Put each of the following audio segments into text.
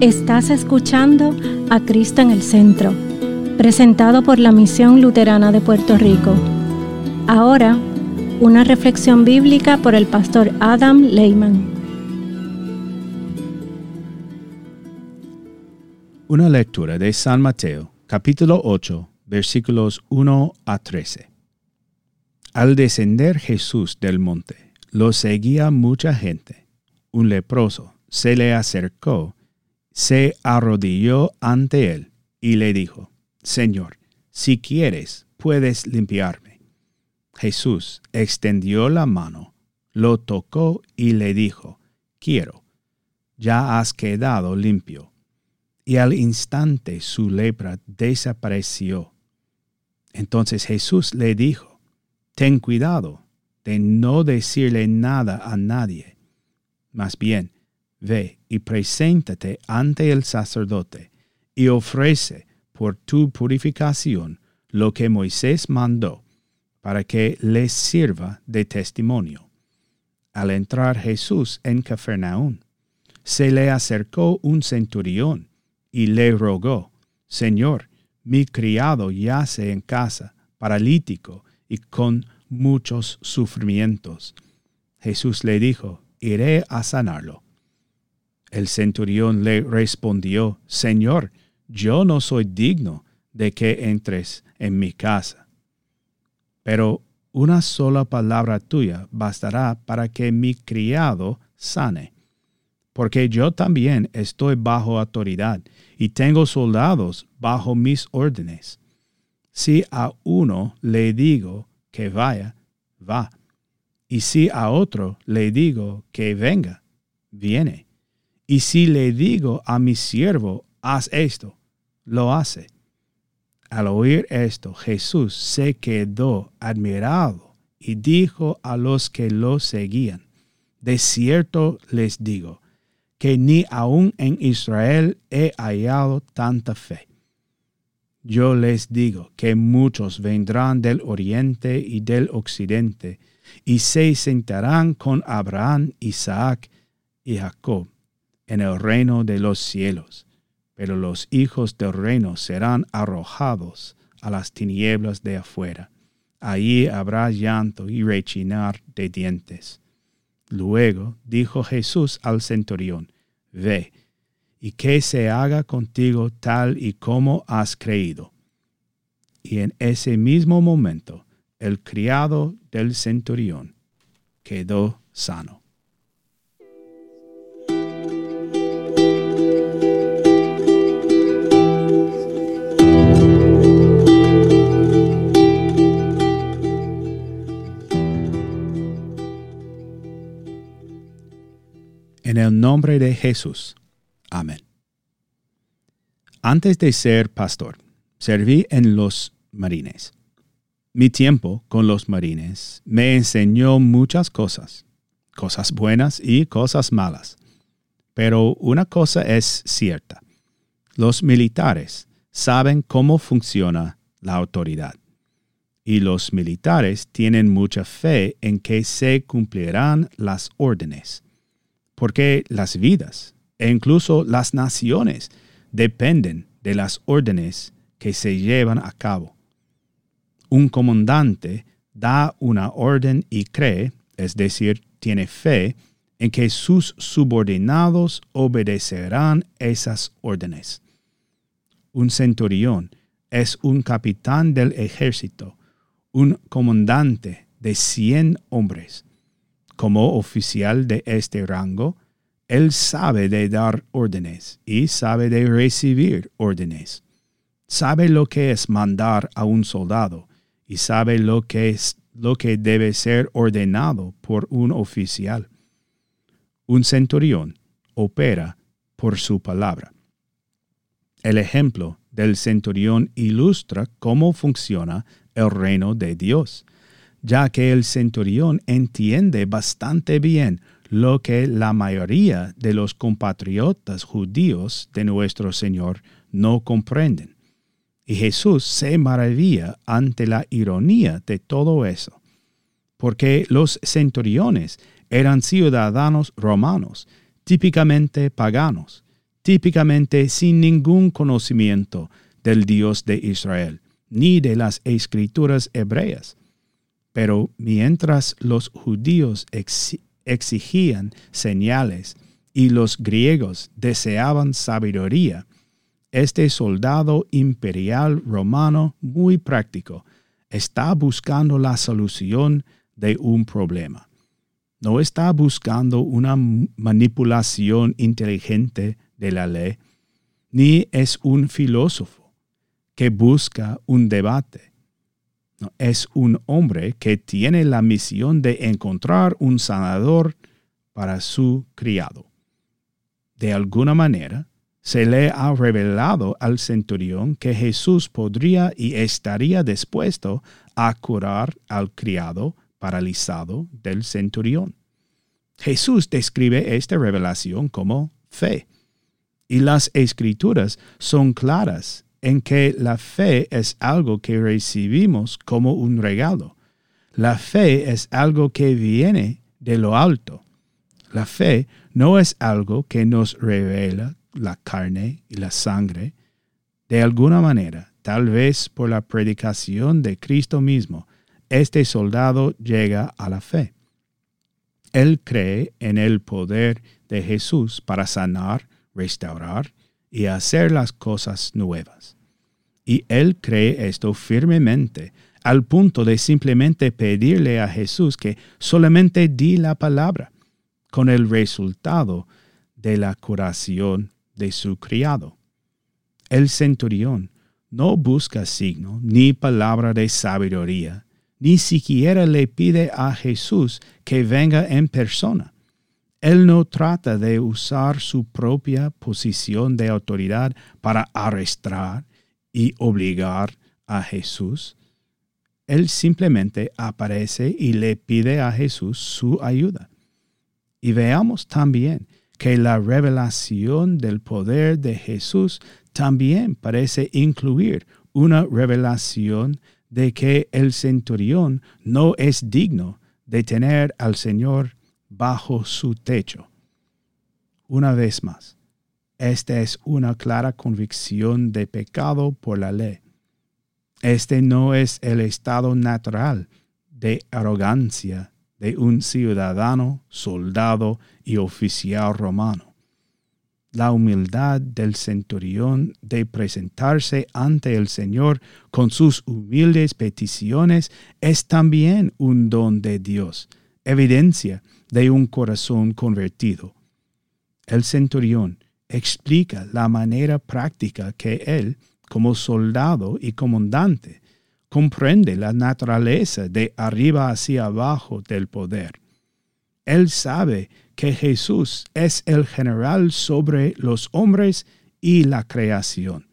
Estás escuchando a Cristo en el Centro, presentado por la Misión Luterana de Puerto Rico. Ahora, una reflexión bíblica por el pastor Adam Lehman. Una lectura de San Mateo, capítulo 8, versículos 1 a 13. Al descender Jesús del monte, lo seguía mucha gente. Un leproso se le acercó, se arrodilló ante él y le dijo, Señor, si quieres, puedes limpiarme. Jesús extendió la mano, lo tocó y le dijo, Quiero, ya has quedado limpio. Y al instante su lepra desapareció. Entonces Jesús le dijo, Ten cuidado de no decirle nada a nadie. Más bien, ve y preséntate ante el sacerdote y ofrece por tu purificación lo que Moisés mandó para que les sirva de testimonio. Al entrar Jesús en Cafarnaún, se le acercó un centurión y le rogó, Señor, mi criado yace en casa, paralítico y con muchos sufrimientos. Jesús le dijo, iré a sanarlo. El centurión le respondió, Señor, yo no soy digno de que entres en mi casa. Pero una sola palabra tuya bastará para que mi criado sane. Porque yo también estoy bajo autoridad y tengo soldados bajo mis órdenes. Si a uno le digo que vaya, va. Y si a otro le digo que venga, viene. Y si le digo a mi siervo, haz esto, lo hace. Al oír esto, Jesús se quedó admirado y dijo a los que lo seguían, de cierto les digo, que ni aun en Israel he hallado tanta fe. Yo les digo que muchos vendrán del oriente y del occidente, y se sentarán con Abraham, Isaac y Jacob en el reino de los cielos, pero los hijos del reino serán arrojados a las tinieblas de afuera. Allí habrá llanto y rechinar de dientes. Luego dijo Jesús al centurión, Ve, y que se haga contigo tal y como has creído. Y en ese mismo momento el criado del centurión quedó sano. En el nombre de Jesús. Amén. Antes de ser pastor, serví en los marines. Mi tiempo con los marines me enseñó muchas cosas, cosas buenas y cosas malas. Pero una cosa es cierta, los militares saben cómo funciona la autoridad. Y los militares tienen mucha fe en que se cumplirán las órdenes porque las vidas e incluso las naciones dependen de las órdenes que se llevan a cabo. Un comandante da una orden y cree, es decir, tiene fe en que sus subordinados obedecerán esas órdenes. Un centurión es un capitán del ejército, un comandante de cien hombres como oficial de este rango, él sabe de dar órdenes y sabe de recibir órdenes. Sabe lo que es mandar a un soldado y sabe lo que es lo que debe ser ordenado por un oficial. Un centurión opera por su palabra. El ejemplo del centurión ilustra cómo funciona el reino de Dios ya que el centurión entiende bastante bien lo que la mayoría de los compatriotas judíos de nuestro Señor no comprenden. Y Jesús se maravilla ante la ironía de todo eso, porque los centuriones eran ciudadanos romanos, típicamente paganos, típicamente sin ningún conocimiento del Dios de Israel, ni de las escrituras hebreas. Pero mientras los judíos exigían señales y los griegos deseaban sabiduría, este soldado imperial romano muy práctico está buscando la solución de un problema. No está buscando una manipulación inteligente de la ley, ni es un filósofo que busca un debate. Es un hombre que tiene la misión de encontrar un sanador para su criado. De alguna manera, se le ha revelado al centurión que Jesús podría y estaría dispuesto a curar al criado paralizado del centurión. Jesús describe esta revelación como fe. Y las escrituras son claras en que la fe es algo que recibimos como un regalo. La fe es algo que viene de lo alto. La fe no es algo que nos revela la carne y la sangre, de alguna manera, tal vez por la predicación de Cristo mismo, este soldado llega a la fe. Él cree en el poder de Jesús para sanar, restaurar y hacer las cosas nuevas. Y él cree esto firmemente, al punto de simplemente pedirle a Jesús que solamente di la palabra, con el resultado de la curación de su criado. El centurión no busca signo ni palabra de sabiduría, ni siquiera le pide a Jesús que venga en persona. Él no trata de usar su propia posición de autoridad para arrestar y obligar a Jesús. Él simplemente aparece y le pide a Jesús su ayuda. Y veamos también que la revelación del poder de Jesús también parece incluir una revelación de que el centurión no es digno de tener al Señor bajo su techo. Una vez más, esta es una clara convicción de pecado por la ley. Este no es el estado natural de arrogancia de un ciudadano, soldado y oficial romano. La humildad del centurión de presentarse ante el Señor con sus humildes peticiones es también un don de Dios, evidencia de un corazón convertido. El centurión explica la manera práctica que él, como soldado y comandante, comprende la naturaleza de arriba hacia abajo del poder. Él sabe que Jesús es el general sobre los hombres y la creación,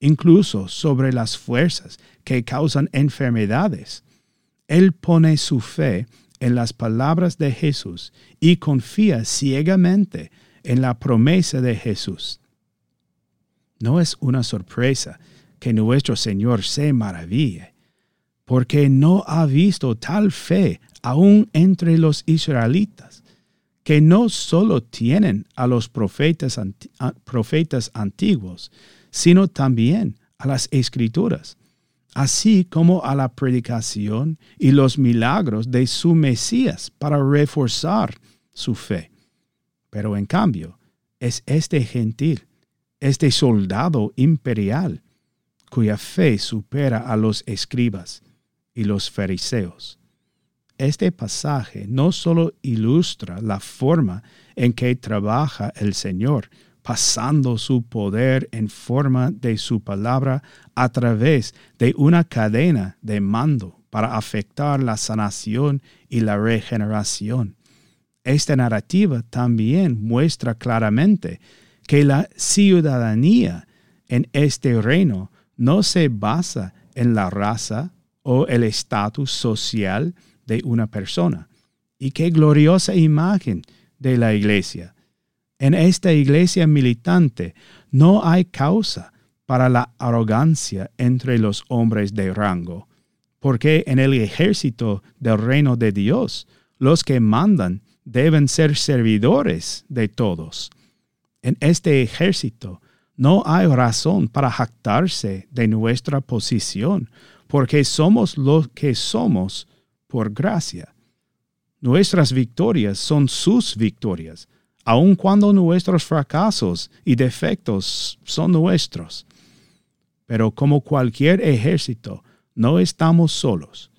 incluso sobre las fuerzas que causan enfermedades. Él pone su fe en las palabras de Jesús y confía ciegamente en la promesa de Jesús. No es una sorpresa que nuestro Señor se maraville, porque no ha visto tal fe aún entre los israelitas, que no solo tienen a los profetas, antiguos, sino también a las escrituras, así como a la predicación y los milagros de su Mesías para reforzar su fe. Pero en cambio, es este gentil, este soldado imperial, cuya fe supera a los escribas y los fariseos. Este pasaje no solo ilustra la forma en que trabaja el Señor, pasando su poder en forma de su palabra a través de una cadena de mando para afectar la sanación y la regeneración. Esta narrativa también muestra claramente que la ciudadanía en este reino no se basa en la raza o el estatus social de una persona. Y qué gloriosa imagen de la iglesia. En esta iglesia militante no hay causa para la arrogancia entre los hombres de rango, porque en el ejército del reino de Dios, los que mandan deben ser servidores de todos. En este ejército no hay razón para jactarse de nuestra posición, porque somos lo que somos por gracia. Nuestras victorias son sus victorias, aun cuando nuestros fracasos y defectos son nuestros. Pero como cualquier ejército, no estamos solos.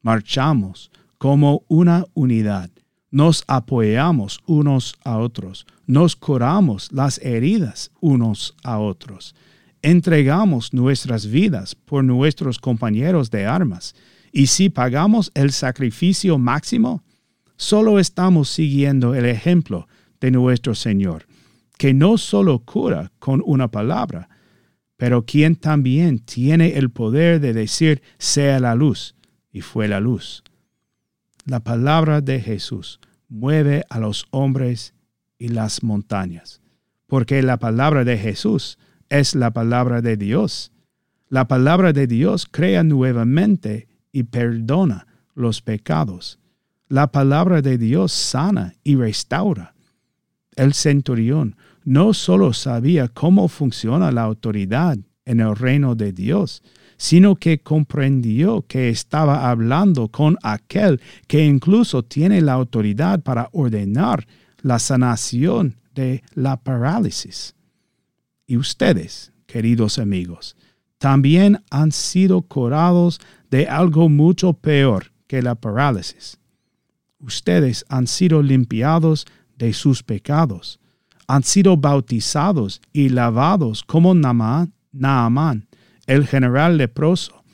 Marchamos como una unidad. Nos apoyamos unos a otros. Nos curamos las heridas unos a otros. Entregamos nuestras vidas por nuestros compañeros de armas. Y si pagamos el sacrificio máximo, solo estamos siguiendo el ejemplo de nuestro Señor, que no solo cura con una palabra, pero quien también tiene el poder de decir sea la luz, y fue la luz. La palabra de Jesús mueve a los hombres y las montañas, porque la palabra de Jesús es la palabra de Dios. La palabra de Dios crea nuevamente y perdona los pecados. La palabra de Dios sana y restaura. El centurión no solo sabía cómo funciona la autoridad en el reino de Dios, sino que comprendió que estaba hablando con aquel que incluso tiene la autoridad para ordenar la sanación de la parálisis. Y ustedes, queridos amigos, también han sido curados de algo mucho peor que la parálisis. Ustedes han sido limpiados de sus pecados. Han sido bautizados y lavados como Naamán, el general leproso,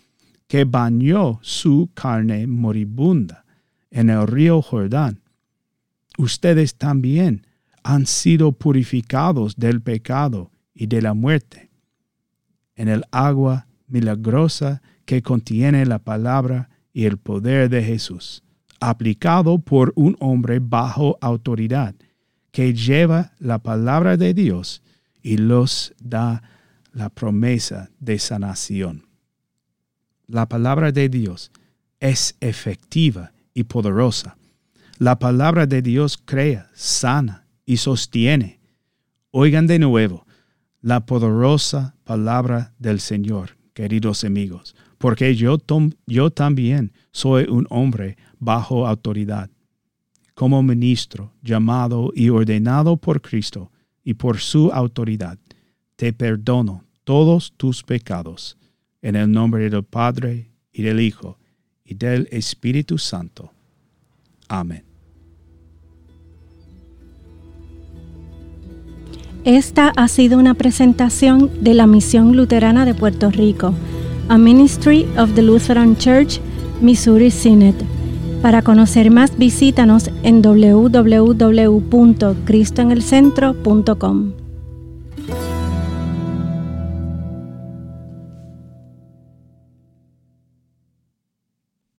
que bañó su carne moribunda en el río Jordán. Ustedes también han sido purificados del pecado y de la muerte. En el agua milagrosa que contiene la palabra y el poder de Jesús, aplicado por un hombre bajo autoridad que lleva la palabra de Dios y los da la promesa de sanación. La palabra de Dios es efectiva y poderosa. La palabra de Dios crea, sana y sostiene. Oigan de nuevo la poderosa palabra del Señor, queridos amigos, porque yo, yo también soy un hombre bajo autoridad como ministro, llamado y ordenado por Cristo y por su autoridad, te perdono todos tus pecados, en el nombre del Padre y del Hijo y del Espíritu Santo. Amén. Esta ha sido una presentación de la Misión Luterana de Puerto Rico, a Ministry of the Lutheran Church, Missouri Synod. Para conocer más, visítanos en www.cristoenelcentro.com.